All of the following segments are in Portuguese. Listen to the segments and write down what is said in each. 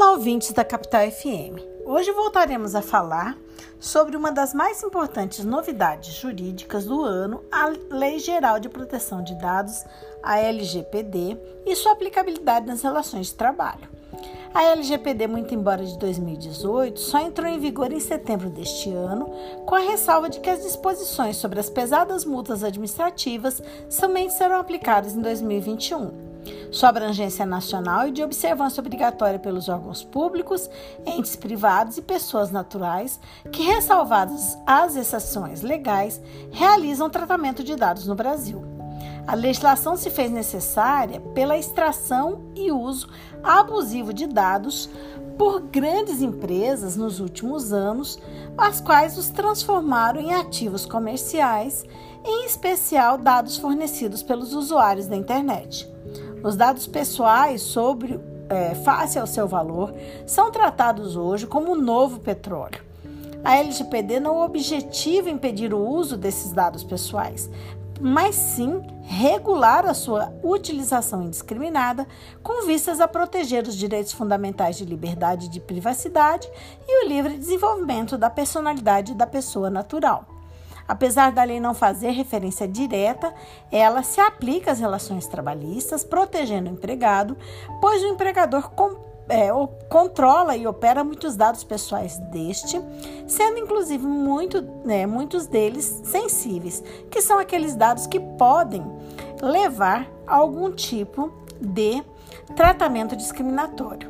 Olá, ouvintes da Capital FM. Hoje voltaremos a falar sobre uma das mais importantes novidades jurídicas do ano, a Lei Geral de Proteção de Dados, a LGPD, e sua aplicabilidade nas relações de trabalho. A LGPD, muito embora de 2018, só entrou em vigor em setembro deste ano, com a ressalva de que as disposições sobre as pesadas multas administrativas somente serão aplicadas em 2021 sua abrangência nacional e de observância obrigatória pelos órgãos públicos, entes privados e pessoas naturais que, ressalvadas as exceções legais, realizam tratamento de dados no Brasil. A legislação se fez necessária pela extração e uso abusivo de dados por grandes empresas nos últimos anos, as quais os transformaram em ativos comerciais, em especial dados fornecidos pelos usuários da internet. Os dados pessoais sobre é, face ao seu valor são tratados hoje como o novo petróleo. A LGPD não objetiva impedir o uso desses dados pessoais, mas sim regular a sua utilização indiscriminada com vistas a proteger os direitos fundamentais de liberdade de privacidade e o livre desenvolvimento da personalidade da pessoa natural. Apesar da lei não fazer referência direta, ela se aplica às relações trabalhistas, protegendo o empregado, pois o empregador é, controla e opera muitos dados pessoais deste, sendo inclusive muito, né, muitos deles sensíveis, que são aqueles dados que podem levar a algum tipo de tratamento discriminatório.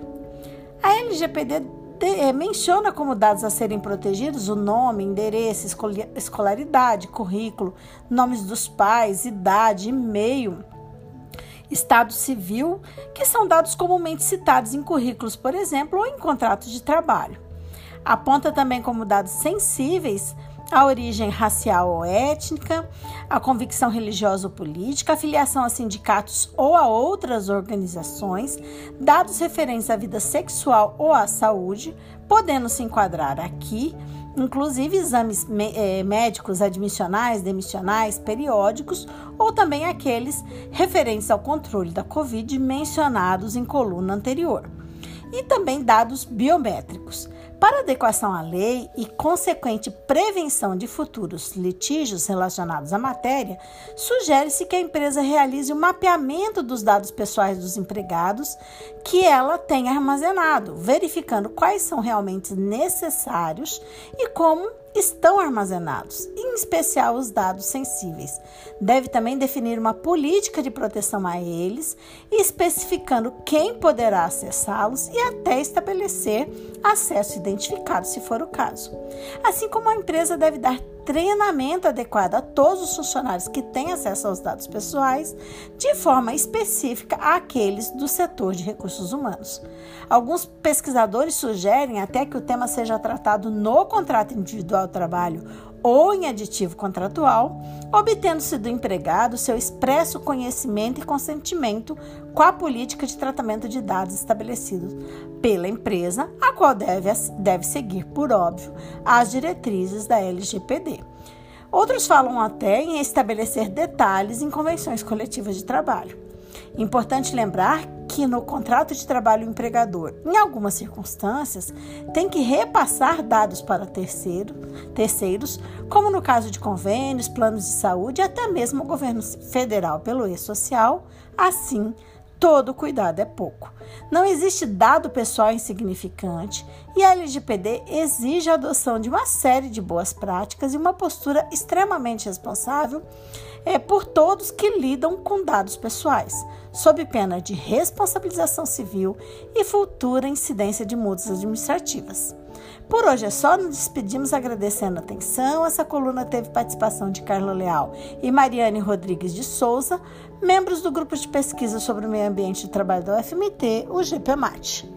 A LGPD é, menciona como dados a serem protegidos o nome, endereço, escolaridade, currículo, nomes dos pais, idade, e-mail, estado civil, que são dados comumente citados em currículos, por exemplo, ou em contratos de trabalho. Aponta também como dados sensíveis a origem racial ou étnica, a convicção religiosa ou política, a filiação a sindicatos ou a outras organizações, dados referentes à vida sexual ou à saúde, podendo se enquadrar aqui, inclusive exames eh, médicos admissionais, demissionais, periódicos ou também aqueles referentes ao controle da Covid mencionados em coluna anterior, e também dados biométricos. Para adequação à lei e consequente prevenção de futuros litígios relacionados à matéria, sugere-se que a empresa realize o mapeamento dos dados pessoais dos empregados que ela tem armazenado, verificando quais são realmente necessários e como estão armazenados, especial os dados sensíveis. Deve também definir uma política de proteção a eles, especificando quem poderá acessá-los e até estabelecer acesso identificado, se for o caso. Assim como a empresa deve dar treinamento adequado a todos os funcionários que têm acesso aos dados pessoais, de forma específica àqueles do setor de recursos humanos. Alguns pesquisadores sugerem até que o tema seja tratado no contrato individual de trabalho ou em aditivo contratual, obtendo-se do empregado seu expresso conhecimento e consentimento com a política de tratamento de dados estabelecidos pela empresa, a qual deve, deve seguir, por óbvio, as diretrizes da LGPD. Outros falam até em estabelecer detalhes em convenções coletivas de trabalho. Importante lembrar que no contrato de trabalho o empregador, em algumas circunstâncias, tem que repassar dados para terceiro, terceiros, como no caso de convênios, planos de saúde e até mesmo o governo federal pelo e-social, assim todo cuidado é pouco. Não existe dado pessoal insignificante e a LGPD exige a adoção de uma série de boas práticas e uma postura extremamente responsável é, por todos que lidam com dados pessoais, sob pena de responsabilização civil e futura incidência de multas administrativas. Por hoje é só, nos despedimos agradecendo a atenção. Essa coluna teve participação de Carla Leal e Mariane Rodrigues de Souza, membros do grupo de pesquisa sobre o meio ambiente e trabalho da UFMT, o GPMAT.